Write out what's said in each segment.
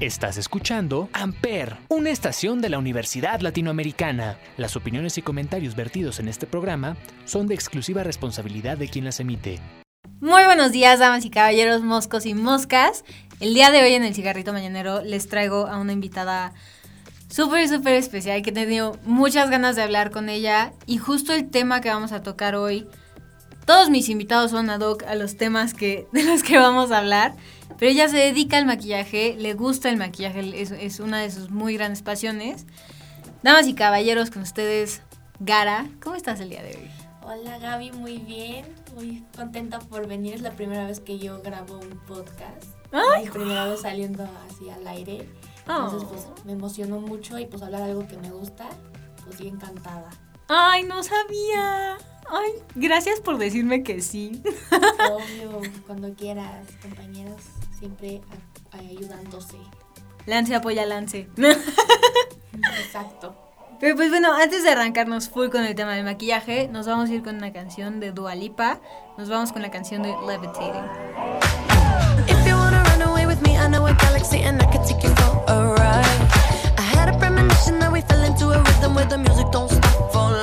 Estás escuchando Amper, una estación de la Universidad Latinoamericana. Las opiniones y comentarios vertidos en este programa son de exclusiva responsabilidad de quien las emite. Muy buenos días, damas y caballeros, moscos y moscas. El día de hoy en el Cigarrito Mañanero les traigo a una invitada súper, súper especial que he tenido muchas ganas de hablar con ella y justo el tema que vamos a tocar hoy. Todos mis invitados son ad hoc a los temas que, de los que vamos a hablar. Pero ella se dedica al maquillaje, le gusta el maquillaje, es, una de sus muy grandes pasiones. Damas y caballeros, con ustedes, Gara, ¿cómo estás el día de hoy? Hola Gaby, muy bien, muy contenta por venir. Es la primera vez que yo grabo un podcast. ¡Ay! Primera vez saliendo así al aire. Entonces, pues oh. me emocionó mucho y pues hablar algo que me gusta, pues bien encantada. ¡Ay, no sabía! Ay, gracias por decirme que sí. Obvio, cuando quieras, compañeros siempre ayudándose. Lance apoya Lance. Exacto. Pero pues bueno, antes de arrancarnos full con el tema del maquillaje, nos vamos a ir con una canción de Dua Lipa. Nos vamos con la canción de Levitating. If you wanna run away with me, I know a galaxy and I can take you for a ride. I had a premonition that we fell into a rhythm where the music don't stop for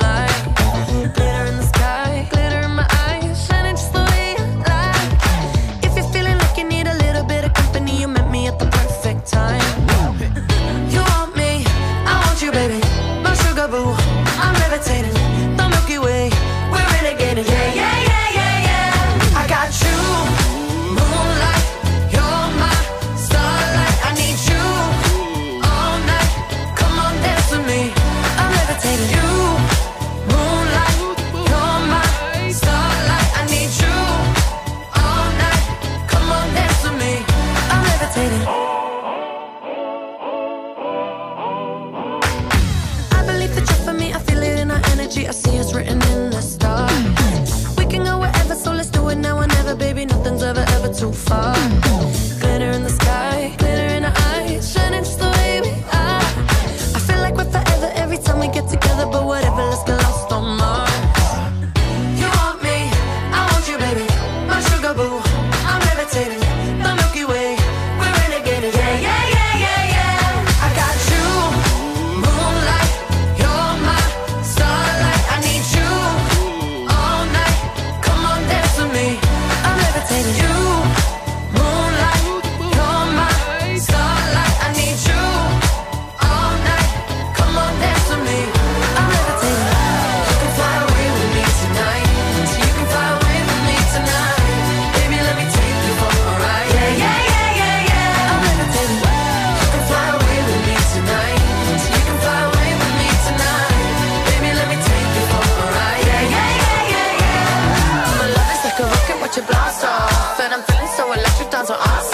And I'm feeling so electric, dance on off.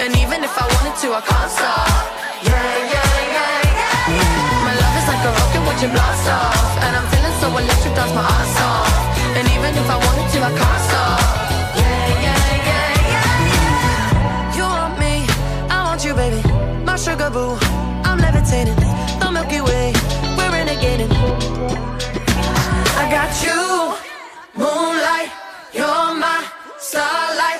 And even if I wanted to, I can't stop. Yeah, yeah, yeah, yeah. My love is like a rocket, watch it blast off. And I'm feeling so electric, dance my ass off. And even if I wanted to, I can't stop. Yeah, yeah, yeah, yeah. You want me, I want you, baby. My sugar boo, I'm levitating. The Milky Way, we're renegading. I got you, moonlight. You're my starlight.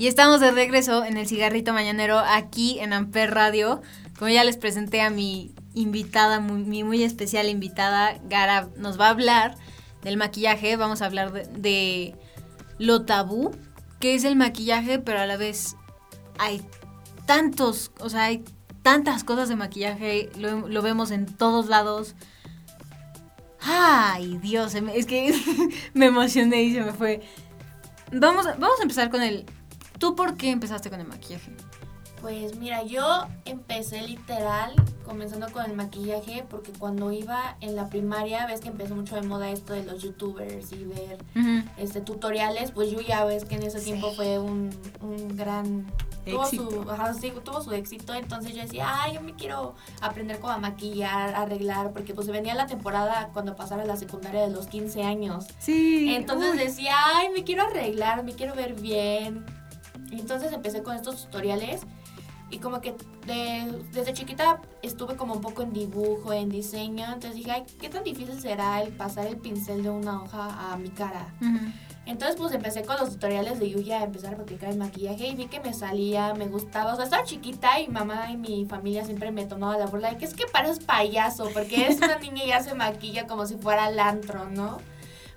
Y estamos de regreso en el cigarrito mañanero aquí en Amper Radio. Como ya les presenté a mi invitada, mi muy especial invitada, Gara, nos va a hablar del maquillaje. Vamos a hablar de, lo tabú que es el maquillaje, pero a la vez hay tantos, o sea, hay tantas cosas de maquillaje, lo, lo vemos en todos lados. Ay, Dios, es que me emocioné y se me fue. Vamos, vamos a empezar con el... ¿Tú por qué empezaste con el maquillaje? Pues mira, yo empecé literal comenzando con el maquillaje porque cuando iba en la primaria ves que empezó mucho de moda esto de los youtubers y ver este tutoriales, pues yo ya ves que en ese tiempo fue un, un gran tuvo su, ajá, sí, tuvo su éxito, entonces yo decía, ay, yo me quiero aprender cómo a maquillar, arreglar, porque pues venía la temporada cuando pasara la secundaria de los 15 años. Sí. Entonces decía, ay, me quiero arreglar, me quiero ver bien. Y entonces empecé con estos tutoriales y como que desde chiquita estuve como un poco en dibujo, en diseño, entonces dije, ay, ¿qué tan difícil será el pasar el pincel de una hoja a mi cara? Entonces pues empecé con los tutoriales de Yuya a empezar a practicar el maquillaje y vi que me salía, me gustaba, o sea, estaba chiquita y mamá y mi familia siempre me tomaba la burla de que es que pares payaso, porque es una niña y ya se maquilla como si fuera el antro, ¿no?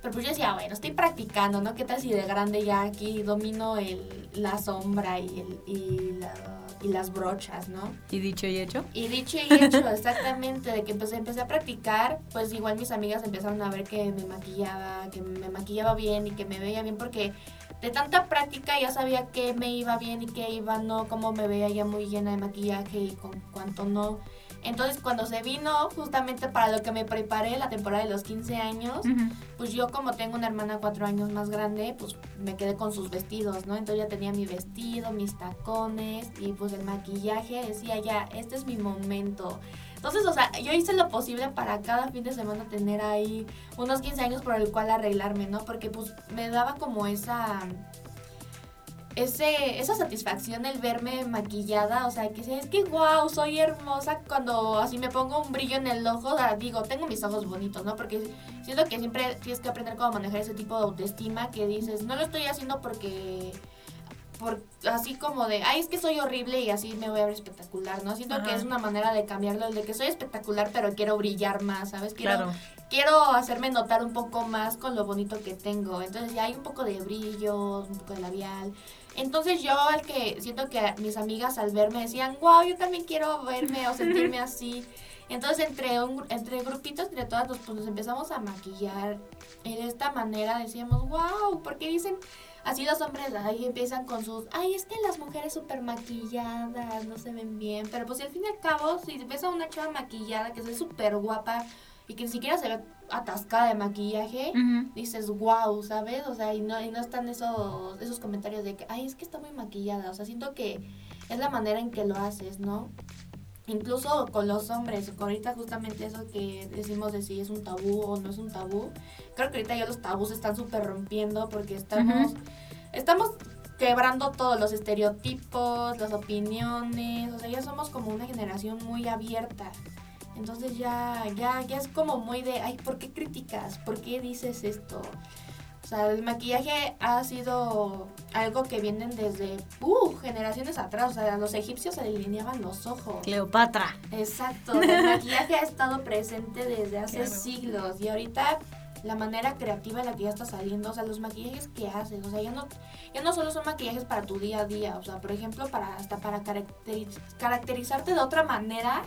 Pero pues yo decía, bueno, estoy practicando, ¿no? ¿Qué tal si de grande ya aquí domino el, la sombra y, el, y la y las brochas, ¿no? ¿Y dicho y hecho? Y dicho y hecho, exactamente, de que empecé, empecé a practicar, pues igual mis amigas empezaron a ver que me maquillaba, que me maquillaba bien y que me veía bien porque de tanta práctica ya sabía qué me iba bien y qué iba no, cómo me veía ya muy llena de maquillaje y con cuánto no. Entonces, cuando se vino, justamente para lo que me preparé, la temporada de los 15 años, pues yo como tengo una hermana cuatro años más grande, pues me quedé con sus vestidos, ¿no? Entonces ya tenía mi vestido, mis tacones y pues el maquillaje, decía ya, este es mi momento. Entonces, o sea, yo hice lo posible para cada fin de semana tener ahí unos 15 años por el cual arreglarme, ¿no? Porque pues me daba como esa ese, esa satisfacción el verme maquillada, o sea, que es que wow, soy hermosa cuando así me pongo un brillo en el ojo, digo, tengo mis ojos bonitos, ¿no? Porque siento que siempre tienes que aprender cómo manejar ese tipo de autoestima que dices, no lo estoy haciendo porque por, así como de, ay, es que soy horrible y así me voy a ver espectacular, ¿no? Siento que es una manera de cambiarlo, el de que soy espectacular, pero quiero brillar más, ¿sabes? Quiero, quiero hacerme notar un poco más con lo bonito que tengo. Entonces ya hay un poco de brillo, un poco de labial. Entonces yo al que siento que mis amigas al verme decían, wow, yo también quiero verme o sentirme así. Entonces entre, un, entre grupitos, entre todas, pues, nos empezamos a maquillar. Y de esta manera decíamos, wow, porque dicen así los hombres ahí empiezan con sus, ay, es que las mujeres súper maquilladas no se ven bien. Pero pues al fin y al cabo, si ves a una chava maquillada que es súper guapa y que ni siquiera se ve atascada de maquillaje, dices, wow, ¿sabes? O sea, y no, y no están esos, esos comentarios de que, ay, es que está muy maquillada. O sea, siento que es la manera en que lo haces, ¿no? Incluso con los hombres, ahorita justamente eso que decimos de si es un tabú o no es un tabú, creo que ahorita ya los tabús están súper rompiendo porque estamos, estamos quebrando todos los estereotipos, las opiniones, o sea, ya somos como una generación muy abierta. Entonces ya, ya, ya es como muy de, ay, ¿por qué criticas? ¿Por qué dices esto? O sea, el maquillaje ha sido algo que vienen desde uh, generaciones atrás. O sea, los egipcios se delineaban los ojos. Cleopatra. Exacto. El maquillaje ha estado presente desde hace siglos. Y ahorita la manera creativa en la que ya está saliendo, o sea, los maquillajes que haces, o sea, ya no, ya no solo son maquillajes para tu día a día, o sea, por ejemplo, para hasta para caracterizarte de otra manera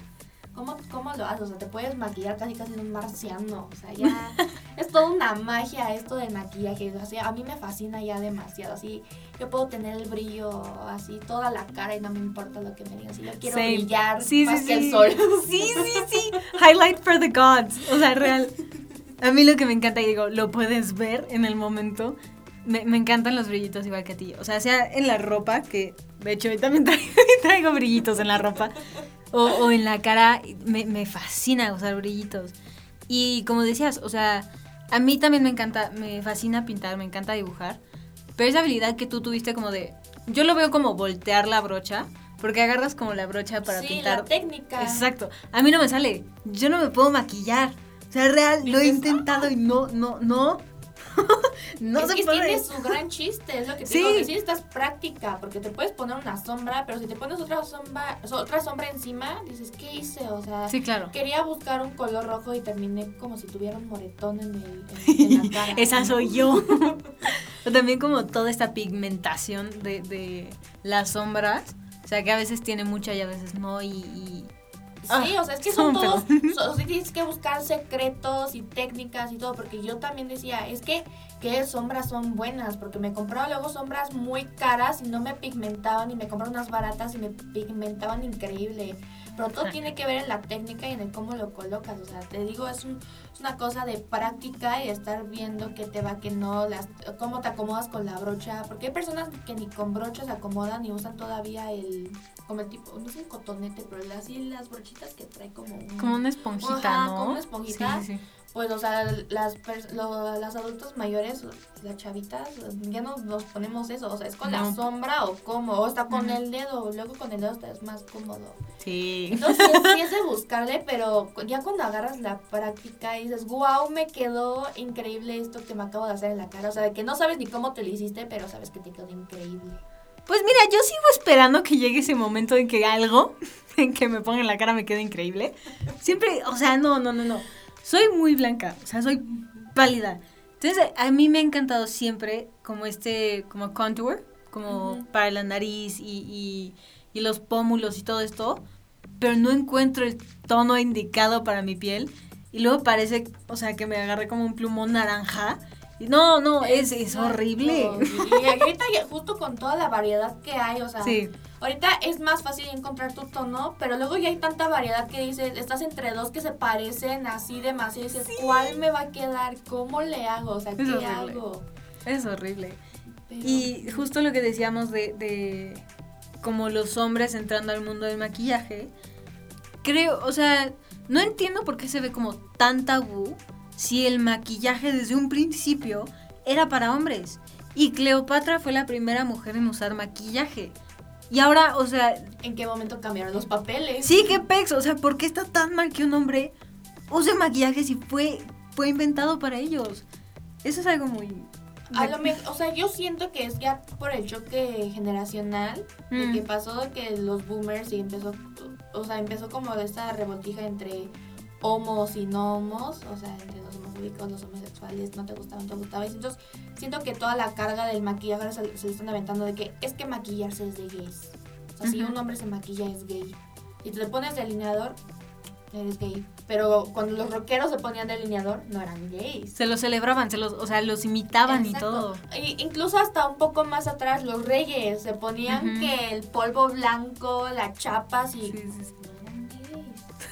¿Cómo, ¿Cómo lo haces? O sea, te puedes maquillar casi casi un marciano. O sea, ya es toda una magia esto de maquillaje. O sea, a mí me fascina ya demasiado. Así, yo puedo tener el brillo así toda la cara y no me importa lo que me digan. Si yo quiero brillar sí, más que el sol. Sí, sí, sí. Highlight for the gods. O sea, real. A mí lo que me encanta, y digo, lo puedes ver en el momento. Me, me, encantan los brillitos igual que a ti. O sea, sea en la ropa, que de hecho hoy también traigo brillitos en la ropa. O, en la cara, me, fascina usar brillitos. Y como decías, o sea, a mí también me encanta, me fascina pintar, me encanta dibujar. Pero esa habilidad que tú tuviste como de, yo lo veo como voltear la brocha, porque agarras como la brocha para sí, pintar. La técnica. Exacto. A mí no me sale. Yo no me puedo maquillar. O sea, real, lo he intentado y no, no, no. no es se que tiene su gran chiste, es lo que te digo. Necesitas práctica, porque te puedes poner una sombra, pero si te pones otra sombra, otra sombra encima, dices, ¿qué hice? O sea, sí, claro. quería buscar un color rojo y terminé como si tuviera un moretón en, el, la cara. Esa soy yo. También como toda esta pigmentación de, de las sombras. O sea, que a veces tiene mucha y a veces no. y Sí, o sea, es que son, todos, tienes que buscar secretos y técnicas y todo, porque yo también decía, es que qué sombras son buenas, porque me compraba luego sombras muy caras y no me pigmentaban y me compraba unas baratas y me pigmentaban increíble. Pero todo tiene que ver en la técnica y en el cómo lo colocas. O sea, te digo, es, un, es una cosa de práctica y estar viendo qué te va, qué no, las, cómo te acomodas con la brocha. Porque hay personas que ni con brochas se acomodan y usan todavía el, como el tipo, no es un cotonete, pero así las brochitas que trae como un, Como una esponjita, ¿no? Como una esponjita. Sí, sí. Pues, o sea, las, lo- las adultos mayores, las chavitas, ya no nos ponemos eso. O sea, es con la sombra o cómo, o hasta con el dedo. Luego con el dedo está es más cómodo. Sí. Entonces, sí, es de buscarle, pero ya cuando agarras la práctica y dices, wow, me quedó increíble esto que me acabo de hacer en la cara. O sea, de que no sabes ni cómo te lo hiciste, pero sabes que te quedó increíble. Pues mira, yo sigo esperando que llegue ese momento en que algo en que me ponga en la cara me quede increíble. Siempre, o sea, no, no, no, no. Soy muy blanca, o sea, soy pálida. Entonces, a mí me ha encantado siempre como este, como contour, como Ujú. para la nariz y, y, y los pómulos y todo esto, pero no encuentro el tono indicado para mi piel. Y luego parece, o sea, que me agarré como un plumón naranja. No, no, es, es horrible. Y ahorita justo con toda la variedad que hay, o sea, Sí. Ahorita es más fácil encontrar tu tono, pero luego ya hay tanta variedad que dices, estás entre dos que se parecen así demasiado y dices, ¿cuál me va a quedar? ¿Cómo le hago? O sea, ¿qué horrible. hago? Es horrible. Pero- Y justo lo que decíamos de, de como los hombres entrando al mundo del maquillaje, creo, o sea, no entiendo por qué se ve como tan tabú si el maquillaje desde un principio era para hombres. Y Cleopatra fue la primera mujer en usar maquillaje. Y ahora, o sea, ¿En qué momento cambiaron los papeles? sí, qué pex, o sea, ¿por qué está tan mal que un hombre use maquillaje si fue, fue inventado para ellos? Eso es algo muy... A lo o sea, yo siento que es ya por el choque generacional, de Mm. que pasó de que los boomers y empezó, o sea, empezó como esta revoltija entre homos y no homos, o sea, entre los homosexuales, no te gustaba, no te gustaba. Y entonces siento que toda la carga del maquillaje ahora se, están aventando de que es que maquillarse es de gays. O sea, si Ujú. un hombre se maquilla es gay. Y te pones delineador, eres gay. Pero cuando los rockeros se ponían delineador, no eran gays. Se los celebraban, se los, o sea, los imitaban Exacto. y todo. Y incluso hasta un poco más atrás, los reyes se ponían Ujú. que el polvo blanco, las chapas y. Sí, sí, sí.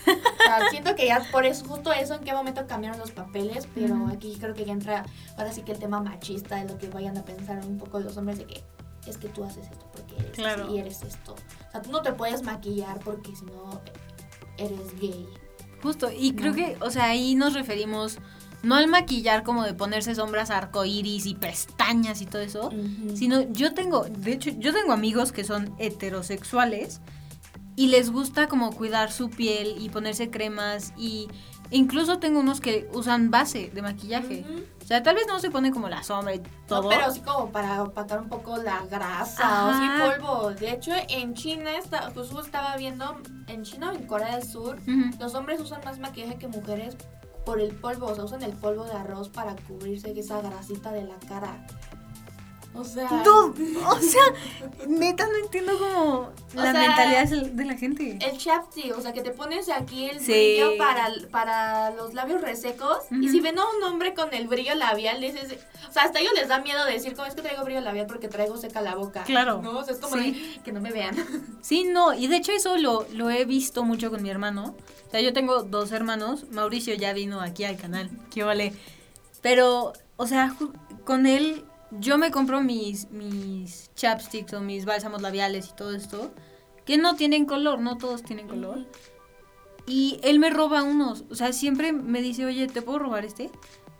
O sea, siento que ya por eso, justo eso, en qué momento cambiaron los papeles, pero aquí creo que ya entra ahora sí que el tema machista de lo que vayan a pensar un poco los hombres de que es que tú haces esto porque eres Claro. así y eres esto. O sea, tú no te puedes maquillar porque si no eres gay. Justo, y creo No. que, o sea, ahí nos referimos no al maquillar como de ponerse sombras arcoíris y pestañas y todo eso, Ujú. sino yo tengo, de hecho, yo tengo amigos que son heterosexuales y les gusta como cuidar su piel y ponerse cremas y incluso tengo unos que usan base de maquillaje. O sea, tal vez no se ponen como la sombra y todo. No, pero sí como para opacar un poco la grasa Ajá. o sí polvo. De hecho, en China, está, pues yo estaba viendo, en China o en Corea del Sur, los hombres usan más maquillaje que mujeres por el polvo. O sea, usan el polvo de arroz para cubrirse esa grasita de la cara. O sea... Dude, o sea, neta no entiendo como la sea, mentalidad de la gente. El chapstick, o sea, que te pones aquí el Sí. brillo para, para los labios resecos. Y si ven a un hombre con el brillo labial, dices, o sea, hasta ellos les da miedo decir, ¿cómo es que traigo brillo labial? Porque traigo seca la boca. Claro. ¿No? O sea, es como Sí. de, que no me vean. Sí, no, y de hecho eso lo, lo he visto mucho con mi hermano. O sea, yo tengo dos hermanos, Mauricio ya vino aquí al canal, qué vale. Pero, o sea, con él yo me compro mis, mis chapsticks o mis bálsamos labiales y todo esto, que no tienen color, no todos tienen color. Y él me roba unos, o sea, siempre me dice, oye, ¿te puedo robar este?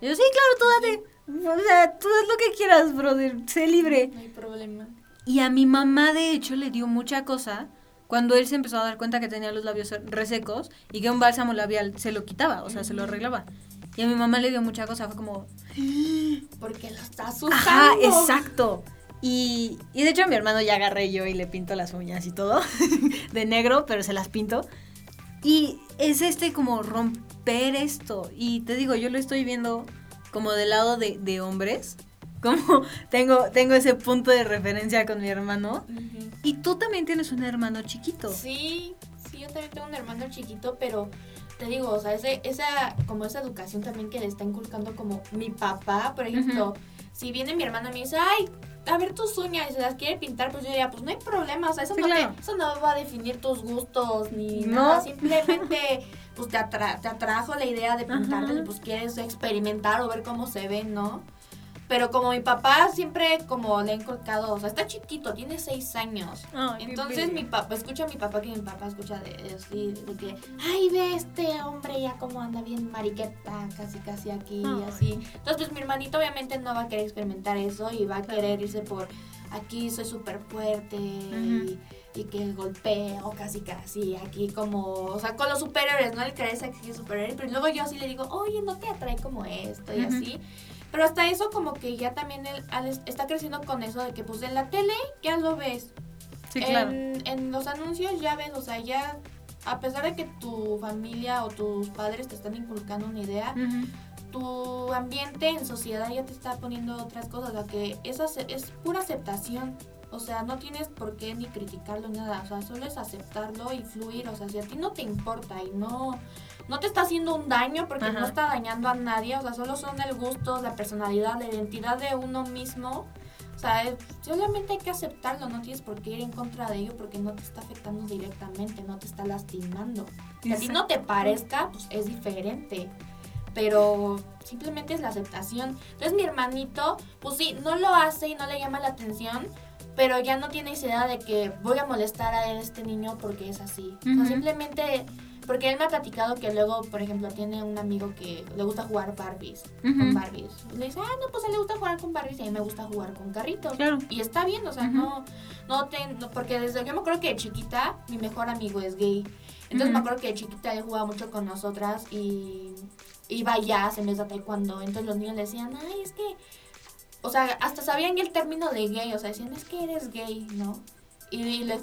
Y yo, sí, claro, tú date. O sea, tú haz lo que quieras, brother, sé libre. No hay problema. Y a mi mamá, de hecho, le dio mucha cosa cuando él se empezó a dar cuenta que tenía los labios resecos y que un bálsamo labial se lo quitaba, o sea, se lo arreglaba. Y a mi mamá le dio mucha cosa, fue como, Porque lo está asustando. ajá, exacto. Y, y de hecho a mi hermano ya agarré yo y le pinto las uñas y todo, de negro, pero se las pinto. Y es este como romper esto. Y te digo, yo lo estoy viendo como del lado de, de hombres. Como tengo, tengo ese punto de referencia con mi hermano. Y tú también tienes un hermano chiquito. Sí, sí, yo también tengo un hermano chiquito, pero te digo, o sea, ese, esa, como esa educación también que le está inculcando como mi papá, por ejemplo, si viene mi hermana y me dice, ay, a ver tus uñas y se las quiere pintar, pues yo diría, pues no hay problema, o sea, eso, no, te, eso no va a definir tus gustos ni nada, simplemente pues te, te atrajo la idea de pintarle, pues quieres experimentar o ver cómo se ve, ¿no? Pero como mi papá siempre como le ha inculcado, o sea, está chiquito, tiene seis años. Entonces mi papá, escucha a mi papá que mi papá escucha de, de, que, ay, ve este hombre ya como anda bien mariqueta, casi casi aquí y así. Entonces pues mi hermanito obviamente no va a querer experimentar eso y va a querer irse por, aquí soy súper fuerte y, que golpeo casi casi, aquí como, o sea, con los superiores, ¿no? Él cree que es superior, pero luego yo sí le digo, oye, no te atrae como esto y así. Pero hasta eso como que ya también él, está creciendo con eso de que pues en la tele ya lo ves. Sí, claro. En, los anuncios ya ves, o sea, ya a pesar de que tu familia o tus padres te están inculcando una idea, tu ambiente en sociedad ya te está poniendo otras cosas, o sea, que esa es pura aceptación. O sea, no tienes por qué ni criticarlo nada, o sea, solo es aceptarlo y fluir, o sea, si a ti no te importa y no no te está haciendo un daño porque no está dañando a nadie, o sea, solo son el gusto, la personalidad, la identidad de uno mismo. O sea, solamente hay que aceptarlo, no tienes por qué ir en contra de ello porque no te está afectando directamente, no te está lastimando. Si a ti no te parezca, pues es diferente. Pero simplemente es la aceptación. Entonces mi hermanito, pues sí, no lo hace y no le llama la atención, pero ya no tiene idea de que voy a molestar a este niño porque es así. O sea, simplemente porque él me ha platicado que luego, por ejemplo, tiene un amigo que le gusta jugar Barbies, con Barbies. le dice, ah, no, pues a él le gusta jugar con Barbies y a mí me gusta jugar con carritos. Y está bien, o sea, no, no, te, porque desde yo me acuerdo que de chiquita mi mejor amigo es gay. Entonces me acuerdo que de chiquita él jugaba mucho con nosotras y iba jazz en vez de taekwondo. Entonces los niños le decían, ay, es que, o sea, hasta sabían el término de gay, o sea, decían, es que eres gay, ¿no? Y, lo, y, lo,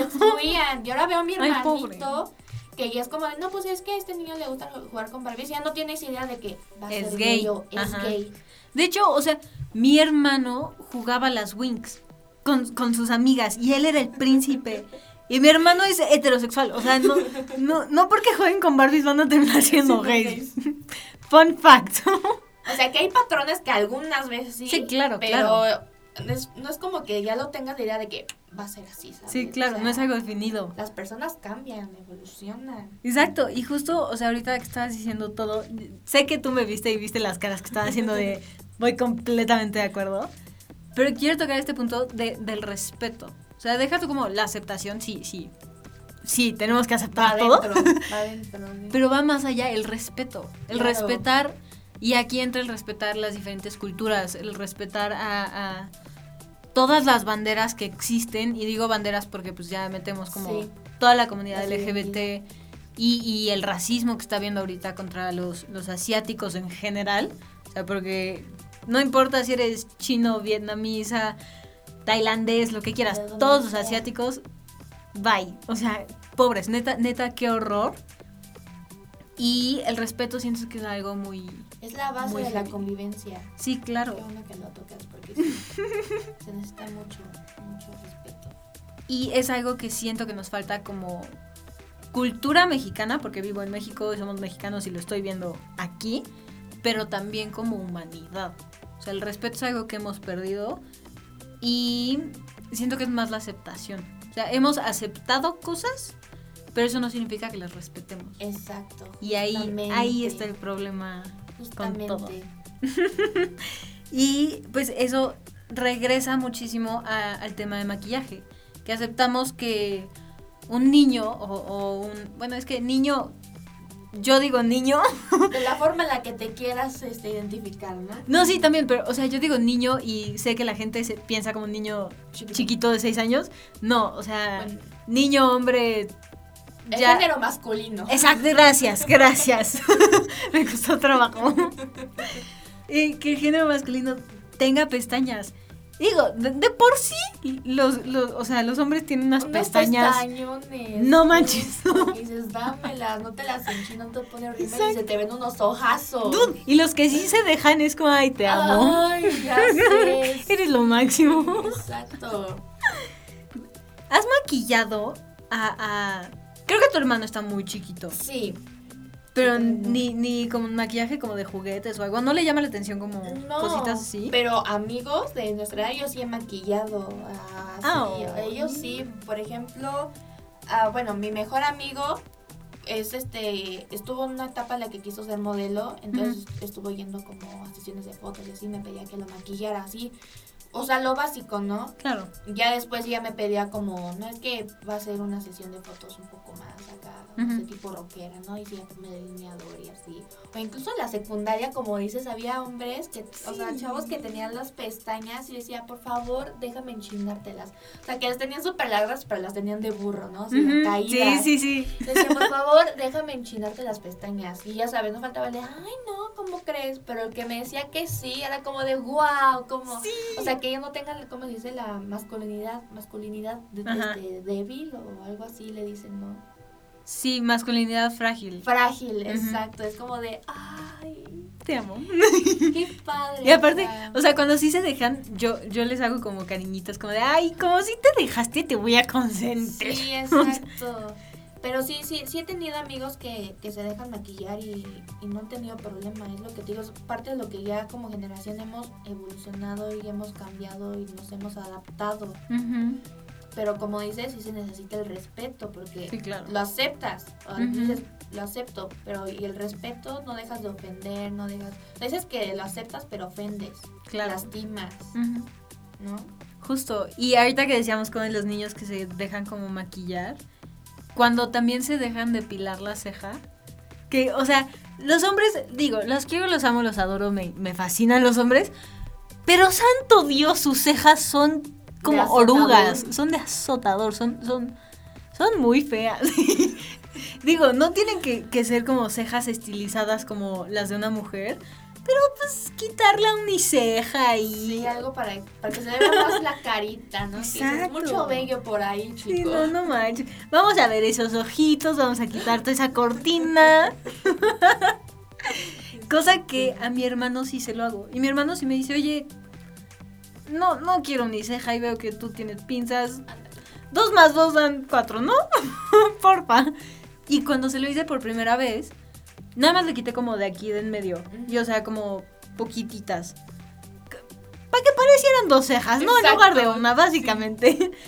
excluían. Y ahora veo a mi hermanito que ya es como de, no, pues es que a este niño le gusta jugar con Barbie, ya no tienes idea de que va a es ser gay, es gay. De hecho, o sea, mi hermano jugaba las Winx con, con sus amigas y él era el príncipe. Y mi hermano es heterosexual, o sea, no, no, no porque jueguen con Barbies van a terminar siendo gays. Fun fact. o sea, que hay patrones que algunas veces sí. Sí, claro, pero no es como que ya lo tengas la idea de que va a ser así, ¿sabes? Sí, claro, no es algo definido. Las personas cambian, evolucionan. Exacto, y justo, o sea, ahorita que estabas diciendo todo, sé que tú me viste y viste las caras que estaba haciendo de voy completamente de acuerdo, pero quiero tocar este punto de, del respeto. O sea, deja tú como la aceptación, sí, sí. Sí, tenemos que aceptar todo. pero va más allá el respeto. El respetar y aquí entra el respetar las diferentes culturas, el respetar a todas las banderas que existen, y digo banderas porque pues ya metemos como toda la comunidad LGBT y, el racismo que está viendo ahorita contra los, los asiáticos en general, o sea, porque no importa si eres chino, vietnamita, tailandés, lo que quieras, todos los asiáticos, bye, o sea, pobres, neta, neta, qué horror. Y el respeto siento que es algo muy... Es la base de la convivencia. Sí, claro. Qué bueno que lo tocas porque se necesita mucho, mucho respeto. Y es algo que siento que nos falta como cultura mexicana, porque vivo en México y somos mexicanos y lo estoy viendo aquí, pero también como humanidad. O sea, el respeto es algo que hemos perdido y siento que es más la aceptación. O sea, hemos aceptado cosas pero eso no significa que las respetemos. Exacto. Y ahí, ahí está el problema con todo. y pues eso regresa muchísimo al tema de maquillaje, que aceptamos que un niño o, un... Bueno, es que niño yo digo niño. De la forma en la que te quieras este, identificar, ¿no? No, sí, también, pero, o sea, yo digo niño y sé que la gente se piensa como un niño chiquito, de seis años. No, o sea, niño, hombre, el género masculino. Exacto, gracias, gracias. Me costó trabajo. y que el género masculino tenga pestañas. Digo, de, por sí, los, los, o sea, los hombres tienen unas pestañas. No manches. Y dices, dámelas, no te las enchinas, no te pones horrible y se te ven unos ojazos. y los que sí se dejan es como, ay, te amo. Ay, ya sé. Eres lo máximo. Exacto. ¿Has maquillado a, a Creo que tu hermano está muy chiquito. Sí. Pero ni, ni como un maquillaje como de juguetes o algo. ¿No le llama la atención como cositas así? Pero amigos de nuestra edad, yo sí he maquillado. ah, Ellos sí, por ejemplo, ah, bueno, mi mejor amigo es este estuvo en una etapa en la que quiso ser modelo entonces estuvo yendo como a sesiones de fotos y así me pedía que lo maquillara así o sea, lo básico, ¿no? Claro. Ya después ya me pedía como, no es que va a ser una sesión de fotos un poco no sé, tipo rockera, ¿no? Y me delineador y así. O incluso en la secundaria, como dices, había hombres que, o sea, chavos que tenían las pestañas y decía, por favor, déjame enchinártelas. O sea, que las tenían súper largas, pero las tenían de burro, ¿no? O sea, caídas. Sí, sí, sí. Decía, por favor, déjame enchinarte las pestañas. Y ya sabes, no faltaba el de, ay, no, ¿cómo crees? Pero el que me decía que sí, era como de, wow, como, sí. o sea, que ella no tenga, como dice, la masculinidad, masculinidad de, este, débil o algo así, le dicen, ¿no? Sí, masculinidad frágil. Frágil, exacto. Es como de, ay, te amo. Qué padre. Y aparte, o sea, cuando sí se dejan, yo, yo les hago como cariñitos, como de, ay, como si te dejaste, te voy a consentir. Sí, exacto. Pero sí, sí, sí he tenido amigos que, que se dejan maquillar y, y, no han tenido problema. Es lo que te digo, es parte de lo que ya como generación hemos evolucionado y hemos cambiado y nos hemos adaptado. Pero como dices, sí se necesita el respeto porque lo aceptas. dices, lo acepto, pero y el respeto no dejas de ofender, no dejas... Dices que lo aceptas, pero ofendes, lastimas, ¿no? Justo. Y ahorita que decíamos con los niños que se dejan como maquillar, cuando también se dejan depilar la ceja. Que, o sea, los hombres, digo, los quiero, los amo, los adoro, me, me fascinan los hombres. Pero santo Dios, sus cejas son como orugas, son de azotador, son, son, son muy feas. digo, no tienen que, que ser como cejas estilizadas como las de una mujer, pero pues quitar la uniceja y. Sí, algo para, para que se vea más la carita, ¿no? Exacto. mucho bello por ahí, chicos. Sí, no, no manches. Vamos a ver esos ojitos, vamos a quitar toda esa cortina. Cosa que a mi hermano sí se lo hago. Y mi hermano sí me dice, oye, no, no quiero uniceja y veo que tú tienes pinzas. Dos más dos dan cuatro, ¿no? Porfa. Y cuando se lo hice por primera vez, Nada más le quité como de aquí de en medio. Y o sea, como poquititas. Para que parecieran dos cejas, ¿no? En lugar de una, básicamente.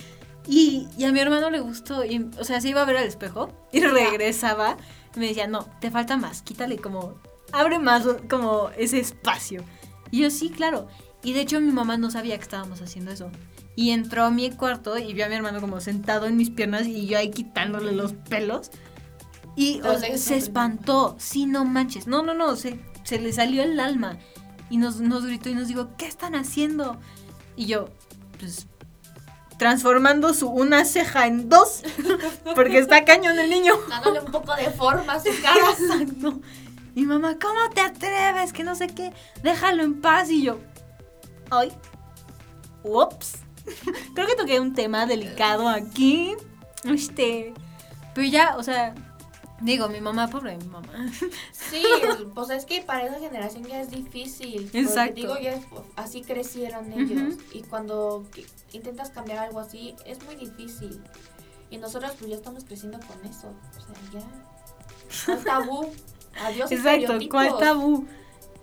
Y, a mi hermano le gustó. Y, o sea, se iba a ver al espejo y regresaba. Y me decía, no, te falta más. Quítale como. Abre más como ese espacio. Y yo, sí, claro. Y de hecho mi mamá no sabía que estábamos haciendo eso. Y entró a mi cuarto y vio a mi hermano como sentado en mis piernas y yo ahí quitándole los pelos. Y se espantó. Sí, no manches. No, no, no. Se, se le salió el alma. Y nos, nos gritó y nos dijo, ¿qué están haciendo? Y yo, pues, transformando su una ceja en dos. porque está cañón el niño. Dándole un poco de forma a su cara. Exacto. Y mamá, ¿cómo te atreves? Que no sé qué. Déjalo en paz. Y yo, ay, ups. Creo que toqué un tema delicado aquí. Este. Pero ya, o sea, Digo, mi mamá, pobre mi mamá. Sí, pues es que para esa generación ya es difícil. Exacto. Digo, ya así crecieron ellos. Y cuando intentas cambiar algo así, es muy difícil. Y nosotros pues ya estamos creciendo con eso. O sea, ya. ¿Cuál tabú? Adiós. Exacto, ¿cuál tabú?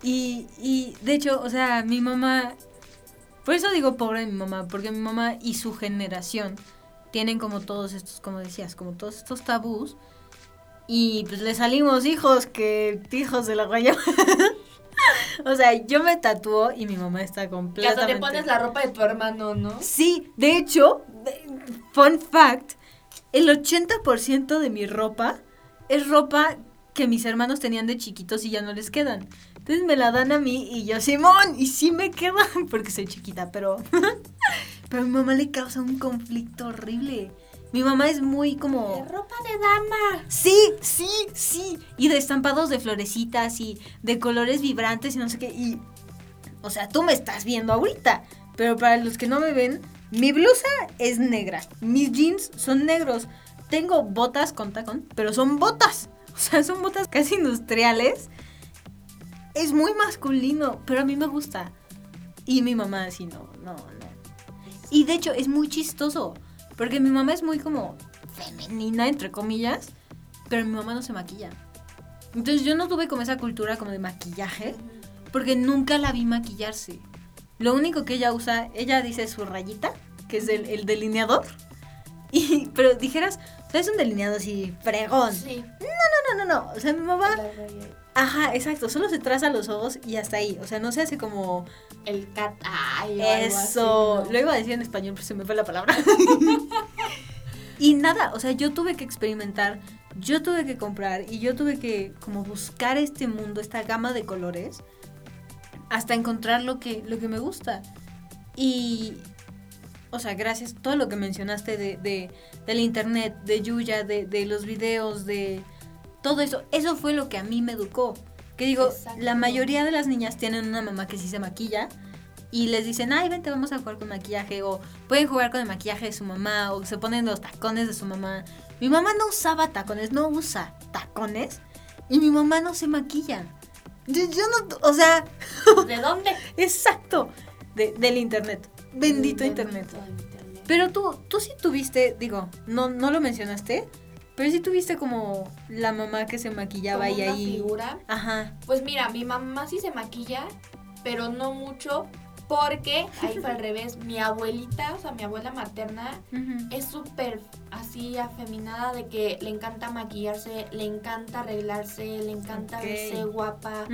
Y, y de hecho, o sea, mi mamá. Por eso digo pobre mi mamá, porque mi mamá y su generación tienen como todos estos, como decías, como todos estos tabús y pues le salimos hijos que hijos de la guayaba. o sea, yo me tatuó y mi mamá está completamente... Que hasta te pones la ropa de tu hermano, ¿no? Sí, de hecho, fun fact, el 80% de mi ropa es ropa que mis hermanos tenían de chiquitos y ya no les quedan. Entonces me la dan a mí y yo, Simón, y sí me quedan porque soy chiquita, pero... pero a mi mamá le causa un conflicto horrible. Mi mamá es muy como... ropa de dama. Sí, sí, sí. Y de estampados de florecitas y de colores vibrantes y no sé qué. Y... O sea, tú me estás viendo ahorita. Pero para los que no me ven, mi blusa es negra. Mis jeans son negros. Tengo botas con tacón, pero son botas. O sea, son botas casi industriales. Es muy masculino, pero a mí me gusta. Y mi mamá así, no, no, no. Y de hecho es muy chistoso. Porque mi mamá es muy como femenina, entre comillas, pero mi mamá no se maquilla. Entonces yo no tuve como esa cultura como de maquillaje, porque nunca la vi maquillarse. Lo único que ella usa, ella dice su rayita, que es el, el delineador. Y, pero dijeras, o sea, es un delineado así fregón. Sí. No, no, no, no. O sea, mi mamá. Ajá, exacto. Solo se traza los ojos y hasta ahí. O sea, no se hace como. El cat así, Eso. ¿no? Lo iba a decir en español, pero se me fue la palabra. y nada, o sea, yo tuve que experimentar, yo tuve que comprar y yo tuve que como buscar este mundo, esta gama de colores, hasta encontrar lo que, lo que me gusta. Y, o sea, gracias a todo lo que mencionaste de, de- del internet, de Yuya, de, de los videos, de todo eso, eso fue lo que a mí me educó. Que digo, Exacto. la mayoría de las niñas tienen una mamá que sí se maquilla y les dicen, ay, vente, vamos a jugar con maquillaje, o pueden jugar con el maquillaje de su mamá, o se ponen los tacones de su mamá. Mi mamá no usaba tacones, no usa tacones, y mi mamá no se maquilla. Yo, yo no, o sea, ¿De dónde? exacto, de- del internet, bendito internet. internet. Pero tú, tú sí tuviste, digo, no, no lo mencionaste, pero sí tuviste como la mamá que se maquillaba Como y una ahí. figura. Ajá. Pues mira, mi mamá sí se maquilla, pero no mucho, porque ahí fue al revés. Mi abuelita, o sea, mi abuela materna, es súper así afeminada de que le encanta maquillarse, le encanta arreglarse, le encanta verse guapa.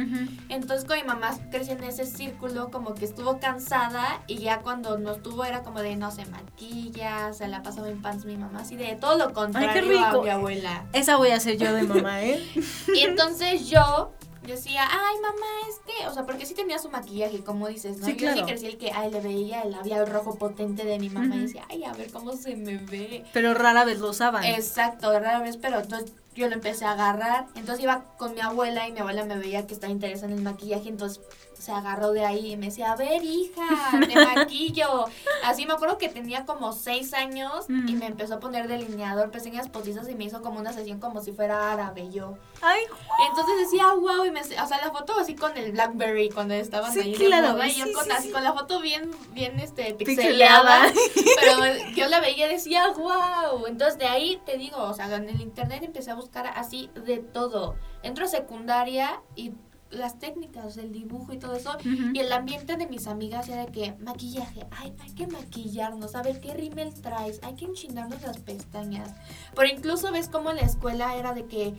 Entonces con mi mamá creció en ese círculo, como que estuvo cansada y ya cuando no estuvo era como de no se maquilla, se la pasaba en pants mi mamá, así de todo lo contrario rico. a mi abuela. Esa voy a ser yo de mamá, ¿eh? Y entonces yo decía, ay mamá, es que, o sea, porque sí tenía su maquillaje, como dices, ¿no? Sí, Yo sí crecí el que, ay, le veía el labial rojo potente de mi mamá y decía, ay, a ver cómo se me ve. Pero rara vez lo usaban. Exacto, rara vez, pero entonces yo lo empecé a agarrar. Entonces iba con mi abuela y mi abuela me veía que estaba interesada en el maquillaje, entonces se agarró de ahí y me decía, a ver, hija, te maquillo. Así me acuerdo que tenía como seis años y Mm. me empezó a poner delineador, pequeñas postizas y me hizo como una sesión como si fuera árabe yo. Ay, Entonces decía, wow, y me, o sea, la foto así con el Blackberry cuando estaban Sí, ahí claro, y yo sí, con, sí, así, sí. con la foto bien, bien, este, Pixeleada. pixeleada, pero yo la veía y decía, wow, entonces de ahí te digo, o sea, en el internet empecé a buscar así de todo, entro a secundaria y las técnicas, el dibujo y todo eso, Ujú. y el ambiente de mis amigas era de que maquillaje, ay, hay que maquillarnos, a ver qué rímel traes, hay que enchinarnos las pestañas. Pero incluso ves como en la escuela era de que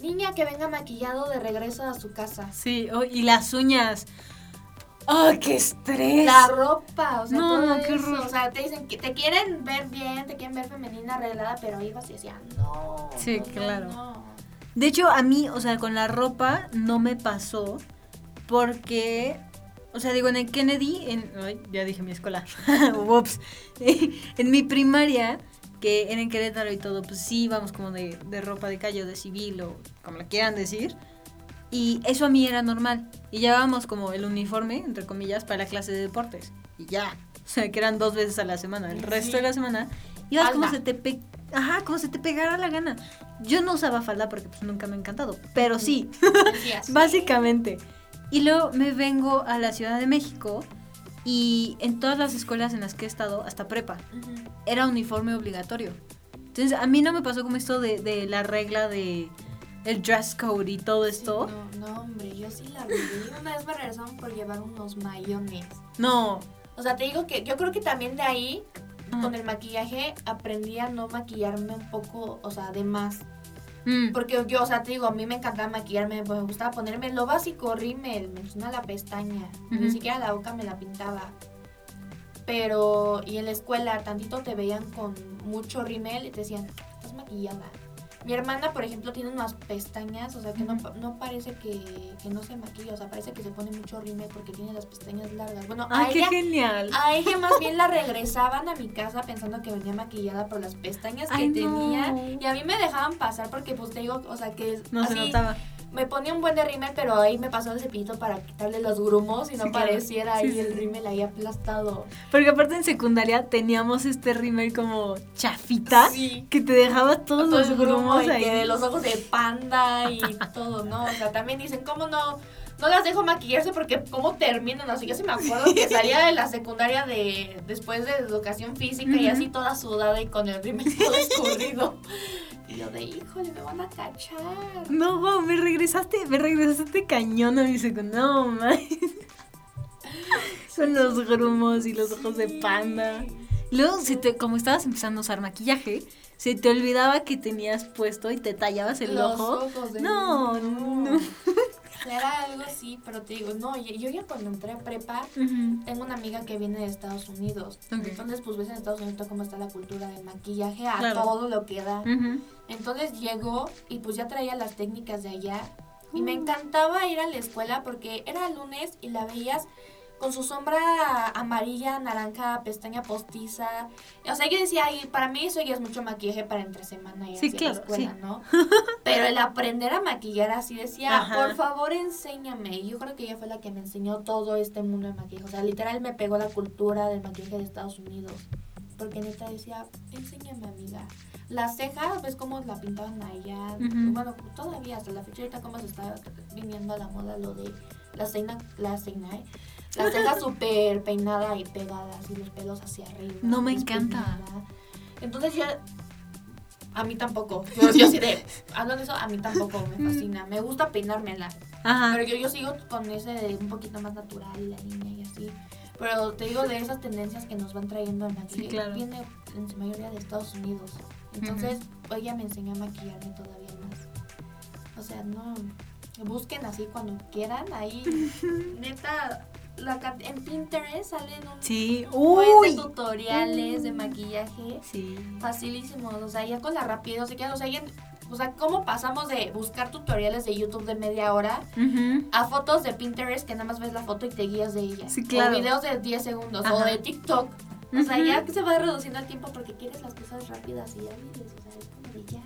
niña que venga maquillado de regreso a su casa. Sí, oh, y las uñas. ¡Ay, qué estrés! La ropa, o sea, No, todo qué eso. O sea, te dicen que te quieren ver bien, te quieren ver femenina arreglada, pero ibas y decían, no. Sí, no, no, claro. no". De hecho, a mí, o sea, con la ropa no me pasó porque, o sea, digo, en el Kennedy, en, ay, ya dije mi escuela, ups, en mi primaria, que en el Querétaro y todo, pues sí íbamos como de, de ropa de calle o de civil o como la quieran decir. Y eso a mí era normal. Y llevábamos como el uniforme, entre comillas, para la clase de deportes. Y ya. O sea, que eran dos veces a la semana. El Sí. resto de la semana ibas como se te pe Ajá, como se te pegara la gana. Yo no usaba falda porque pues nunca me ha encantado. Pero sí, básicamente. Y luego me vengo a la Ciudad de México y en todas las escuelas en las que he estado, hasta prepa, era uniforme obligatorio. Entonces a mí no me pasó como esto de, de la regla de el dress code y todo esto. No, no, hombre, yo sí la viví. Una vez me regresaron por llevar unos mayones. No. O sea, te digo que yo creo que también de ahí, Ajá. con el maquillaje, aprendí a no maquillarme un poco, o sea, de más. Mm. Porque yo, o sea, te digo, a mí me encantaba maquillarme, pues me gustaba ponerme lo básico, rímel, me la pestaña, ni siquiera la boca me la pintaba. Pero, y en la escuela, tantito te veían con mucho rímel y te decían, estás maquillada. Mi hermana, por ejemplo, tiene unas pestañas, o sea, que no, no parece que, que no se maquilla, o sea, parece que se pone mucho rímel porque tiene las pestañas largas. Bueno, a Ay, qué ella, genial. a ella más bien la regresaban a mi casa pensando que venía maquillada por las pestañas que no. tenía. Y a mí me dejaban pasar porque, pues, te digo, o sea, que No se notaba. Me ponía un buen de rímel, pero ahí me pasó el cepillito para quitarle los grumos y no Sí, pareciera Sí, ahí sí, el rímel ahí aplastado. Porque aparte en secundaria teníamos este rímel como chafita Sí. que te dejaba todos Todo los grumo grumos y ahí. de los ojos de panda y todo, ¿no? O sea, también dicen, ¿cómo no? No las dejo maquillarse porque cómo terminan, así yo sí me acuerdo que salía de la secundaria de después de educación física y Ujú. así toda sudada y con el rímel todo escurrido. Y yo de, híjole, me van a cachar. No, wow, me regresaste, me regresaste cañón a mi. No, man. Son los grumos y los ojos de panda. Luego, si te, como estabas empezando a usar maquillaje, se te olvidaba que tenías puesto y te tallabas el Los ojo. ojos de- No, no. Era algo así, pero te digo, no, yo, yo ya cuando entré a prepa, Ujú. tengo una amiga que viene de Estados Unidos. Ok. Entonces, pues ves en Estados Unidos cómo está la cultura del maquillaje a Claro. todo lo que da. Ujú. Entonces llegó y pues ya traía las técnicas de allá. Y Mm. me encantaba ir a la escuela porque era lunes y la veías con su sombra amarilla, naranja, pestaña postiza. O sea, yo decía, ay, para mí eso ya es mucho maquillaje para entre semana ir Sí, claro, la escuela, sí. ¿no? Pero el aprender a maquillar así decía, Ajá. por favor enséñame. Y yo creo que ella fue la que me enseñó todo este mundo de maquillaje. O sea, literal me pegó la cultura del maquillaje de Estados Unidos. Porque neta decía, enséñame amiga. Las cejas, ¿ves cómo la pintaban allá? Ujú. Bueno, todavía hasta la fecha ahorita cómo se está viniendo a la moda lo de la ceja, la ceja, ¿eh? La ceja súper peinada y pegadas y los pelos hacia arriba. No, me encanta. despeinada. Entonces ya... A mí tampoco. Yo, yo así de... Hablando de eso, a mí tampoco me fascina. Me gusta peinármela. Ajá. Pero yo, yo sigo con ese de un poquito más natural y la línea y así. Pero te digo de esas tendencias que nos van trayendo el maquillaje. Sí, claro. Viene en su mayoría de Estados Unidos. Entonces, ella me enseñó a maquillarme todavía más. O sea, no. Busquen así cuando quieran. Ahí, neta, la, en Pinterest salen un Sí. de tutoriales de maquillaje Sí. facilísimos, o sea, ya con la rapidez, o sea, que- o sea, ya- o sea, ¿cómo pasamos de buscar tutoriales de YouTube de media hora a fotos de Pinterest que nada más ves la foto y te guías de ella? Sí, claro. O videos de 10 segundos, Ajá. o de TikTok. O sea, ya se va reduciendo el tiempo porque quieres las cosas rápidas y hábiles, o sea, es como de ya.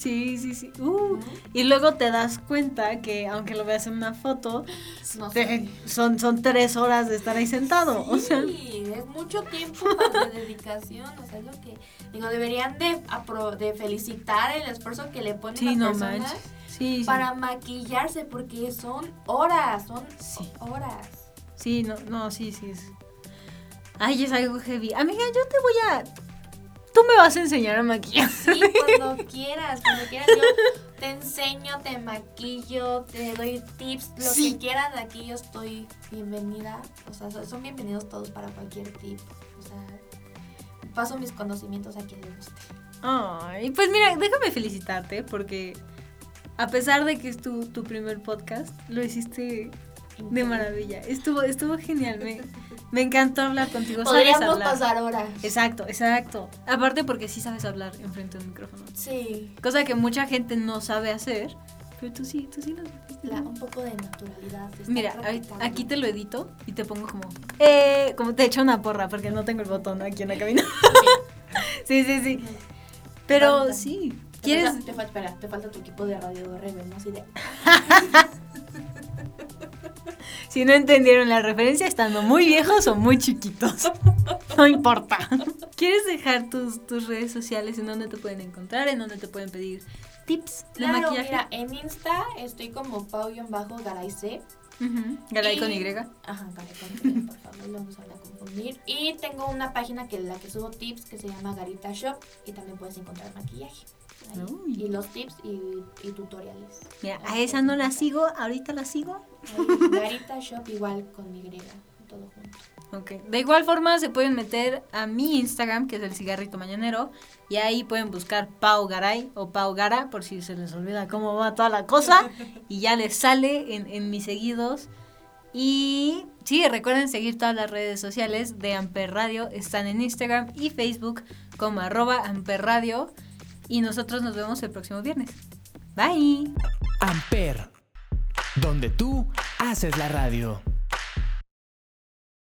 Sí, sí, sí. Uh. Y luego te das cuenta que aunque lo veas en una foto, No te- son, son tres horas de estar ahí sentado. O sea, Sí, es mucho tiempo de dedicación, o sea, es lo que digo, deberían de, de felicitar el esfuerzo que le ponen sí, las no personas manches. Sí, sí. para maquillarse porque son horas, son Sí. horas. Sí, no, no, sí, sí. Ay, es algo heavy. Amiga, yo te voy a. Tú me vas a enseñar a maquillar. Sí, cuando quieras, cuando quieras yo te enseño, te maquillo, te doy tips, lo Sí. que quieran aquí yo estoy bienvenida, o sea, son- son bienvenidos todos para cualquier tip, o sea, paso mis conocimientos a quien le guste. Ay, pues mira, déjame felicitarte porque a pesar de que es tu, tu primer podcast, lo hiciste de maravilla. Estuvo, estuvo genial. Me, me encantó hablar contigo. Sabes Podríamos hablar. pasar horas. Exacto, exacto. Aparte porque sí sabes hablar enfrente de un micrófono. Sí. Cosa que mucha gente no sabe hacer. Pero tú sí, tú sí lo. La- un poco de naturalidad. Mira, aquí te lo edito y te pongo como. Eh, como te echo una porra porque no tengo el botón aquí en la cabina. sí, sí, sí. Pero Falta. sí. Te ¿Quieres? falta, te, falta, espera, te falta tu equipo de radio de Rebel, ¿no? Así de, Si no entendieron la referencia, estando muy viejos o muy chiquitos. No importa. ¿Quieres dejar tus, tus redes sociales en donde te pueden encontrar, en donde te pueden pedir tips de Claro, maquillaje? mira, en Insta estoy como pau-garayce. Ujú, Garay con Y- Y. Ajá, Garay con Y, por favor, no nos van a confundir. Y tengo una página que la que subo tips que se llama Garita Shop y también puedes encontrar maquillaje. Y los tips y, y tutoriales. Mira, a esa no la sigo, ahorita la sigo. Garita Shop igual con Y, todo junto. Ok. De igual forma se pueden meter a mi Instagram, que es el cigarrito mañanero, y ahí pueden buscar Pau Garay o Pau Gara, por si se les olvida cómo va toda la cosa, y ya les sale en, en mis seguidos. Y sí, recuerden seguir todas las redes sociales de Amper Radio, están en Instagram y Facebook como arroba Amper Radio, y nosotros nos vemos el próximo viernes. Bye. Amper, donde tú haces la radio.